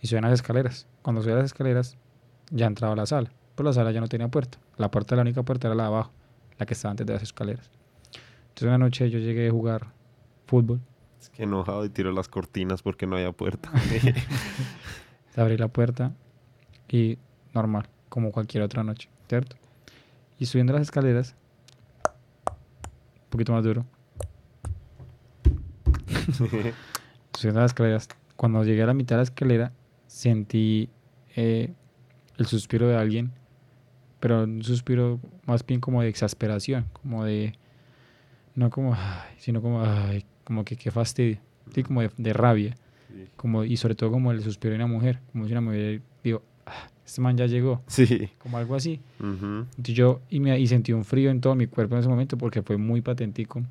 [SPEAKER 1] y subía las escaleras. Cuando subía las escaleras, ya entraba a la sala, pero la sala ya no tenía puerta. La puerta, la única puerta era la de abajo, la que estaba antes de las escaleras. Entonces, una noche yo llegué a jugar fútbol
[SPEAKER 2] Es que enojado y tiró las cortinas porque no había puerta. [laughs]
[SPEAKER 1] abrí la puerta y normal, como cualquier otra noche, ¿cierto? Y subiendo las escaleras, un poquito más duro. [laughs] subiendo las escaleras, cuando llegué a la mitad de la escalera, sentí eh, el suspiro de alguien, pero un suspiro más bien como de exasperación, como de, no como, ay, sino como, ay, como que qué fastidio, sí, como de- de rabia
[SPEAKER 2] Sí.
[SPEAKER 1] como y sobre todo como el suspiro de una mujer, como si una mujer digo, "Ah, este man ya llegó,
[SPEAKER 2] Sí.
[SPEAKER 1] como algo así.
[SPEAKER 2] Ujú.
[SPEAKER 1] Entonces yo y, me, y sentí un frío en todo mi cuerpo en ese momento porque fue muy patentico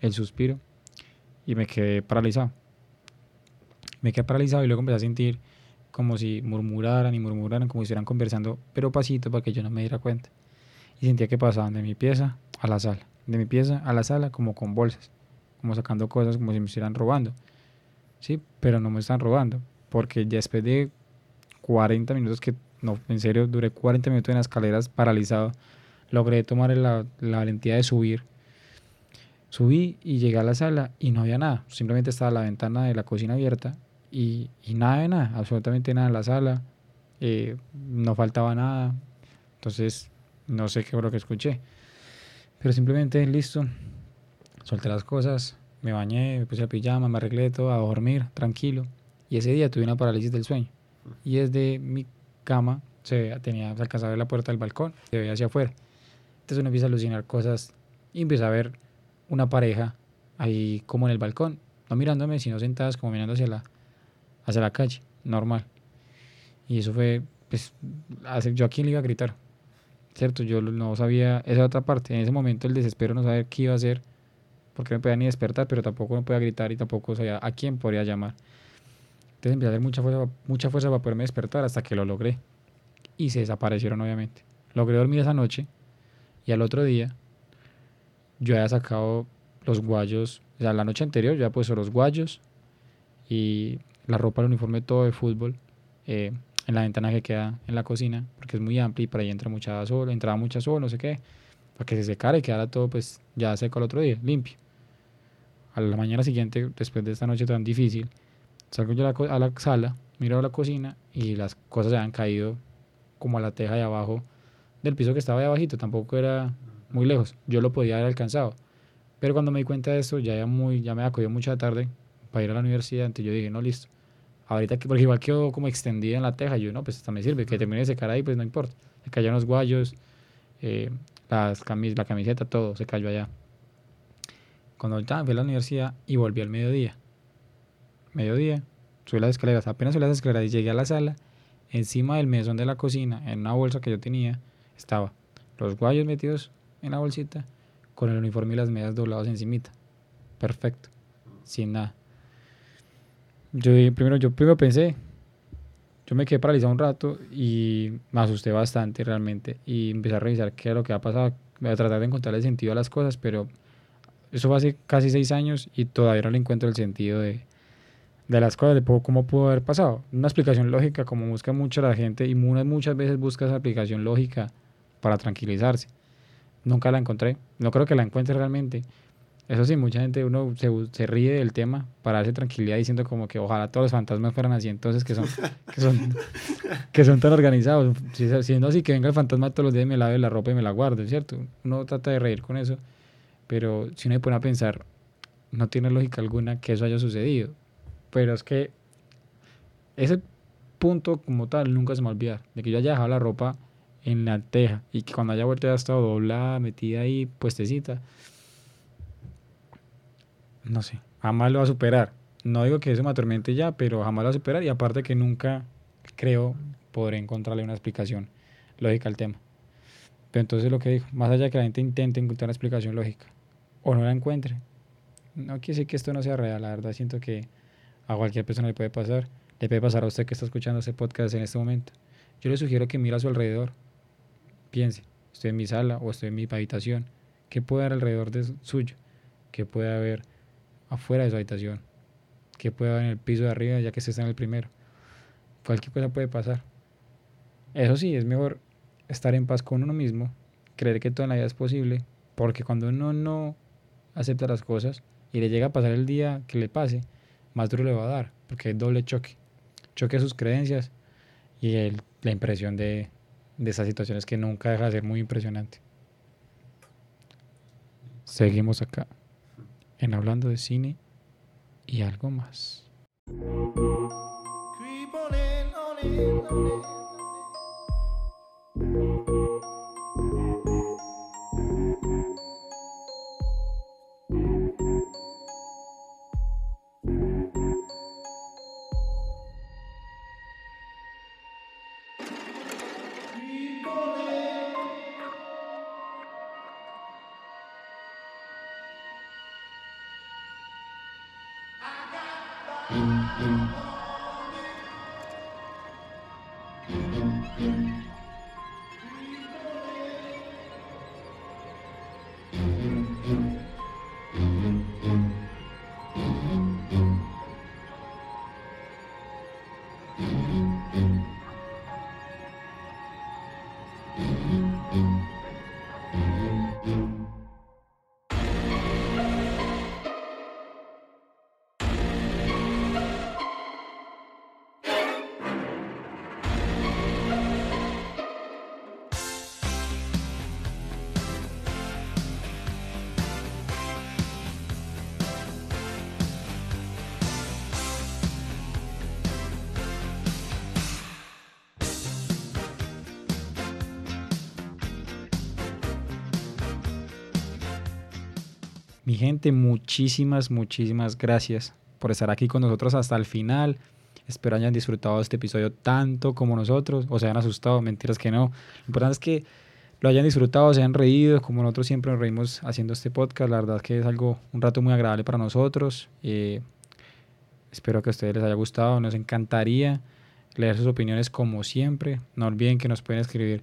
[SPEAKER 1] el suspiro y me quedé paralizado. Me quedé paralizado y luego empecé a sentir como si murmuraran y murmuraran, como si estuvieran conversando, pero pasito para que yo no me diera cuenta. Y sentía que pasaban de mi pieza a la sala, de mi pieza a la sala como con bolsas, como sacando cosas como si me estuvieran robando. Sí, pero no me están robando, porque ya después de 40 minutos que, no, en serio, duré 40 minutos en las escaleras paralizado, logré tomar la, la valentía de subir. Subí y llegué a la sala y no había nada, simplemente estaba la ventana de la cocina abierta y, y nada de nada, absolutamente nada en la sala, eh, no faltaba nada, entonces no sé qué fue lo que escuché, pero simplemente listo, solté las cosas, me bañé, me puse el pijama, me arreglé todo, a dormir tranquilo, y ese día tuve una parálisis del sueño, y desde mi cama se tenía se alcanzaba la puerta del balcón, se veía hacia afuera, entonces uno empieza a alucinar cosas y empieza a ver una pareja ahí como en el balcón, no mirándome, sino sentadas como mirando hacia la, hacia la calle, normal. Y eso fue, pues, yo a quién le iba a gritar, ¿cierto? Yo no sabía esa otra parte, en ese momento el desespero no saber qué iba a hacer, porque no podía ni despertar, pero tampoco no podía gritar y tampoco sabía a quién podría llamar. Entonces empecé a hacer mucha fuerza, mucha fuerza para poderme despertar hasta que lo logré. Y se desaparecieron, obviamente. Logré dormir esa noche y al otro día yo había sacado los guayos, o sea, la noche anterior yo había puesto los guayos y la ropa, el uniforme todo de fútbol eh, en la ventana que queda en la cocina, porque es muy amplia y por ahí entra mucha sol, entraba mucha sol, no sé qué, para que se secara y quedara todo pues ya seco al otro día, limpio. A la mañana siguiente, después de esta noche tan difícil, salgo yo a la, sala, miro a la cocina y las cosas se habían caído como a la teja de abajo del piso que estaba de abajito, tampoco era muy lejos, yo lo podía haber alcanzado. Pero cuando me di cuenta de esto, ya, ya me cogido mucha tarde para ir a la universidad, entonces yo dije, no, listo. Ahorita, que, porque igual quedó como extendida en la teja, yo, no, pues hasta me sirve, que termine de secar ahí, pues no importa. Se cayeron los guayos, eh, las camis, la camiseta, todo se cayó allá. Cuando ya fui a la universidad y volví al mediodía. Mediodía, subí las escaleras, apenas subí las escaleras y llegué a la sala, encima del mesón de la cocina, en una bolsa que yo tenía, estaba los guayos metidos en la bolsita, con el uniforme y las medias doblados encimita. Perfecto, sin nada. Yo primero, yo primero pensé, yo me quedé paralizado un rato y me asusté bastante realmente y empecé a revisar qué era lo que había pasado, a tratar de encontrarle sentido a las cosas, pero eso fue hace casi seis años y todavía no le encuentro el sentido de, de las cosas, de cómo pudo haber pasado. Una explicación lógica, como busca mucha la gente y muchas, muchas veces busca esa explicación lógica para tranquilizarse. Nunca la encontré, no creo que la encuentre realmente. Eso sí, mucha gente, uno se, se ríe del tema para darse tranquilidad diciendo como que ojalá todos los fantasmas fueran así, entonces que son, [laughs] que son, que son tan organizados. Si, si no, así que venga el fantasma todos los días y me lave la ropa y me la guarde, ¿cierto? Uno trata de reír con eso, pero si uno se pone a pensar, no tiene lógica alguna que eso haya sucedido. Pero es que ese punto como tal nunca se me va a olvidar, de que yo haya dejado la ropa en la teja y que cuando haya vuelto haya estado doblada, metida ahí, puestecita. No sé, jamás lo va a superar. No digo que eso me atormente ya, pero jamás lo va a superar y aparte que nunca creo podré encontrarle una explicación lógica al tema. Pero entonces lo que dijo, más allá de que la gente intente encontrar una explicación lógica o no la encuentre, no quiere decir que esto no sea real, la verdad siento que a cualquier persona le puede pasar, le puede pasar a usted que está escuchando este podcast en este momento. Yo le sugiero que mire a su alrededor, piense, estoy en mi sala o estoy en mi habitación, ¿qué puede haber alrededor de su- suyo? ¿Qué puede haber afuera de su habitación? ¿Qué puede haber en el piso de arriba ya que usted está en el primero? Cualquier cosa puede pasar. Eso sí, es mejor estar en paz con uno mismo, creer que todo en la vida es posible, porque cuando uno no acepta las cosas y le llega a pasar el día que le pase, más duro le va a dar, porque es doble choque. Choque a sus creencias y el- la impresión de, de esas situaciones que nunca deja de ser muy impresionante. Seguimos acá, en hablando de cine y algo más. Mi gente, muchísimas, muchísimas gracias por estar aquí con nosotros hasta el final. Espero hayan disfrutado de este episodio tanto como nosotros, o se hayan asustado, mentiras que no. Lo importante es que lo hayan disfrutado, se hayan reído, como nosotros siempre nos reímos haciendo este podcast. La verdad que es algo, un rato muy agradable para nosotros. Eh, espero que a ustedes les haya gustado. Nos encantaría leer sus opiniones como siempre. No olviden que nos pueden escribir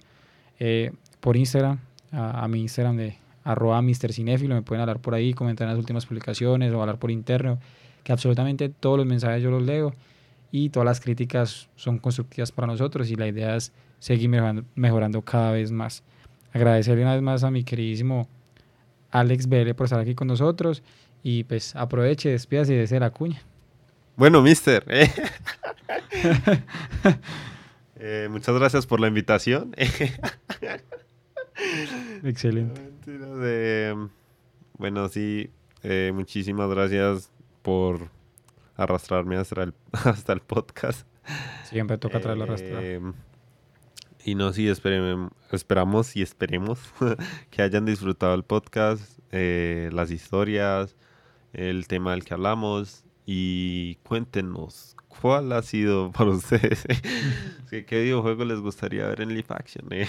[SPEAKER 1] eh, por Instagram, a, a mi Instagram de arroba Mr. Cinéfilo, me pueden hablar por ahí, comentar en las últimas publicaciones o hablar por interno, que absolutamente todos los mensajes yo los leo y todas las críticas son constructivas para nosotros y la idea es seguir mejorando, mejorando cada vez más. Agradecerle una vez más a mi queridísimo Alex Vélez por estar aquí con nosotros y pues aproveche, despídase de ser la cuña.
[SPEAKER 2] Bueno, mister. eh. [laughs] Eh, muchas gracias por la invitación. [laughs]
[SPEAKER 1] Excelente.
[SPEAKER 2] Bueno, sí, eh, muchísimas gracias por arrastrarme hasta el, [laughs] hasta el podcast.
[SPEAKER 1] Siempre toca traerlo arrastrado.
[SPEAKER 2] Eh, y no, sí, esperamos y esperemos [laughs] que hayan disfrutado el podcast, eh, las historias, el tema del que hablamos y cuéntenos cuál ha sido para [laughs] ustedes. ¿Qué, qué videojuego les gustaría ver en Live Action? eh?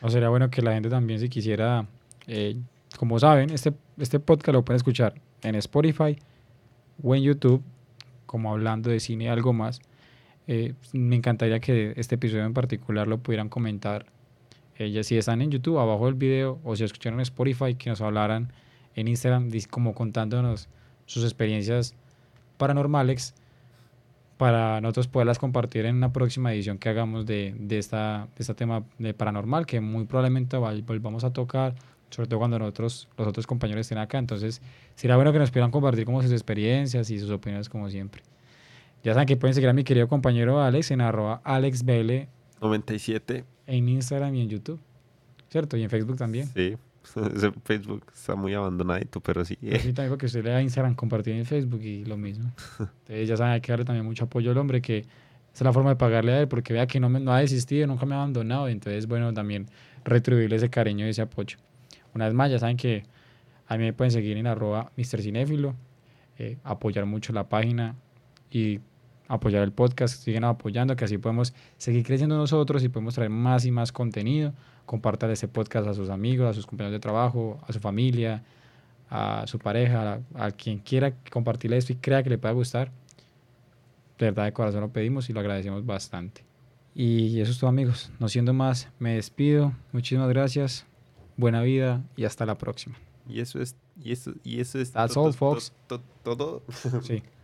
[SPEAKER 1] O sería bueno que la gente también si quisiera, eh, como saben, este, este podcast lo pueden escuchar en Spotify o en YouTube, como hablando de cine y algo más. Eh, me encantaría que este episodio en particular lo pudieran comentar. Eh, si están en YouTube, abajo del video, o si escucharon Spotify, que nos hablaran en Instagram, como contándonos sus experiencias paranormales para nosotros poderlas compartir en una próxima edición que hagamos de, de esta, de este tema de paranormal, que muy probablemente vol- volvamos a tocar, sobre todo cuando nosotros, los otros compañeros estén acá. Entonces, sería bueno que nos pudieran compartir como sus experiencias y sus opiniones como siempre. Ya saben que pueden seguir a mi querido compañero Alex en arroba AlexBL
[SPEAKER 2] 97,
[SPEAKER 1] en Instagram y en YouTube, ¿cierto? Y en Facebook también.
[SPEAKER 2] sí. [laughs] Ese Facebook está muy abandonadito, pero sí.
[SPEAKER 1] Pero sí, también porque usted le da Instagram, compartir en Facebook y lo mismo. [laughs] Entonces ya saben, hay que darle también mucho apoyo al hombre, que esa es la forma de pagarle a él, porque vea que no, me, no ha desistido, nunca me ha abandonado. y Entonces, bueno, también retribuirle ese cariño y ese apoyo. Una vez más, ya saben que a mí me pueden seguir en arroba Mr. Cinéfilo, eh, apoyar mucho la página y apoyar el podcast, siguen apoyando, que así podemos seguir creciendo nosotros y podemos traer más y más contenido. Compartan este podcast a sus amigos, a sus compañeros de trabajo, a su familia, a su pareja, a, a quien quiera compartirle esto y crea que le pueda gustar. De verdad, de corazón lo pedimos y lo agradecemos bastante. Y eso es todo, amigos. No siendo más, me despido. Muchísimas gracias. Buena vida y hasta la próxima.
[SPEAKER 2] Y eso es, y eso, y eso es
[SPEAKER 1] That's all, folks.
[SPEAKER 2] todo.
[SPEAKER 1] Sí. [laughs]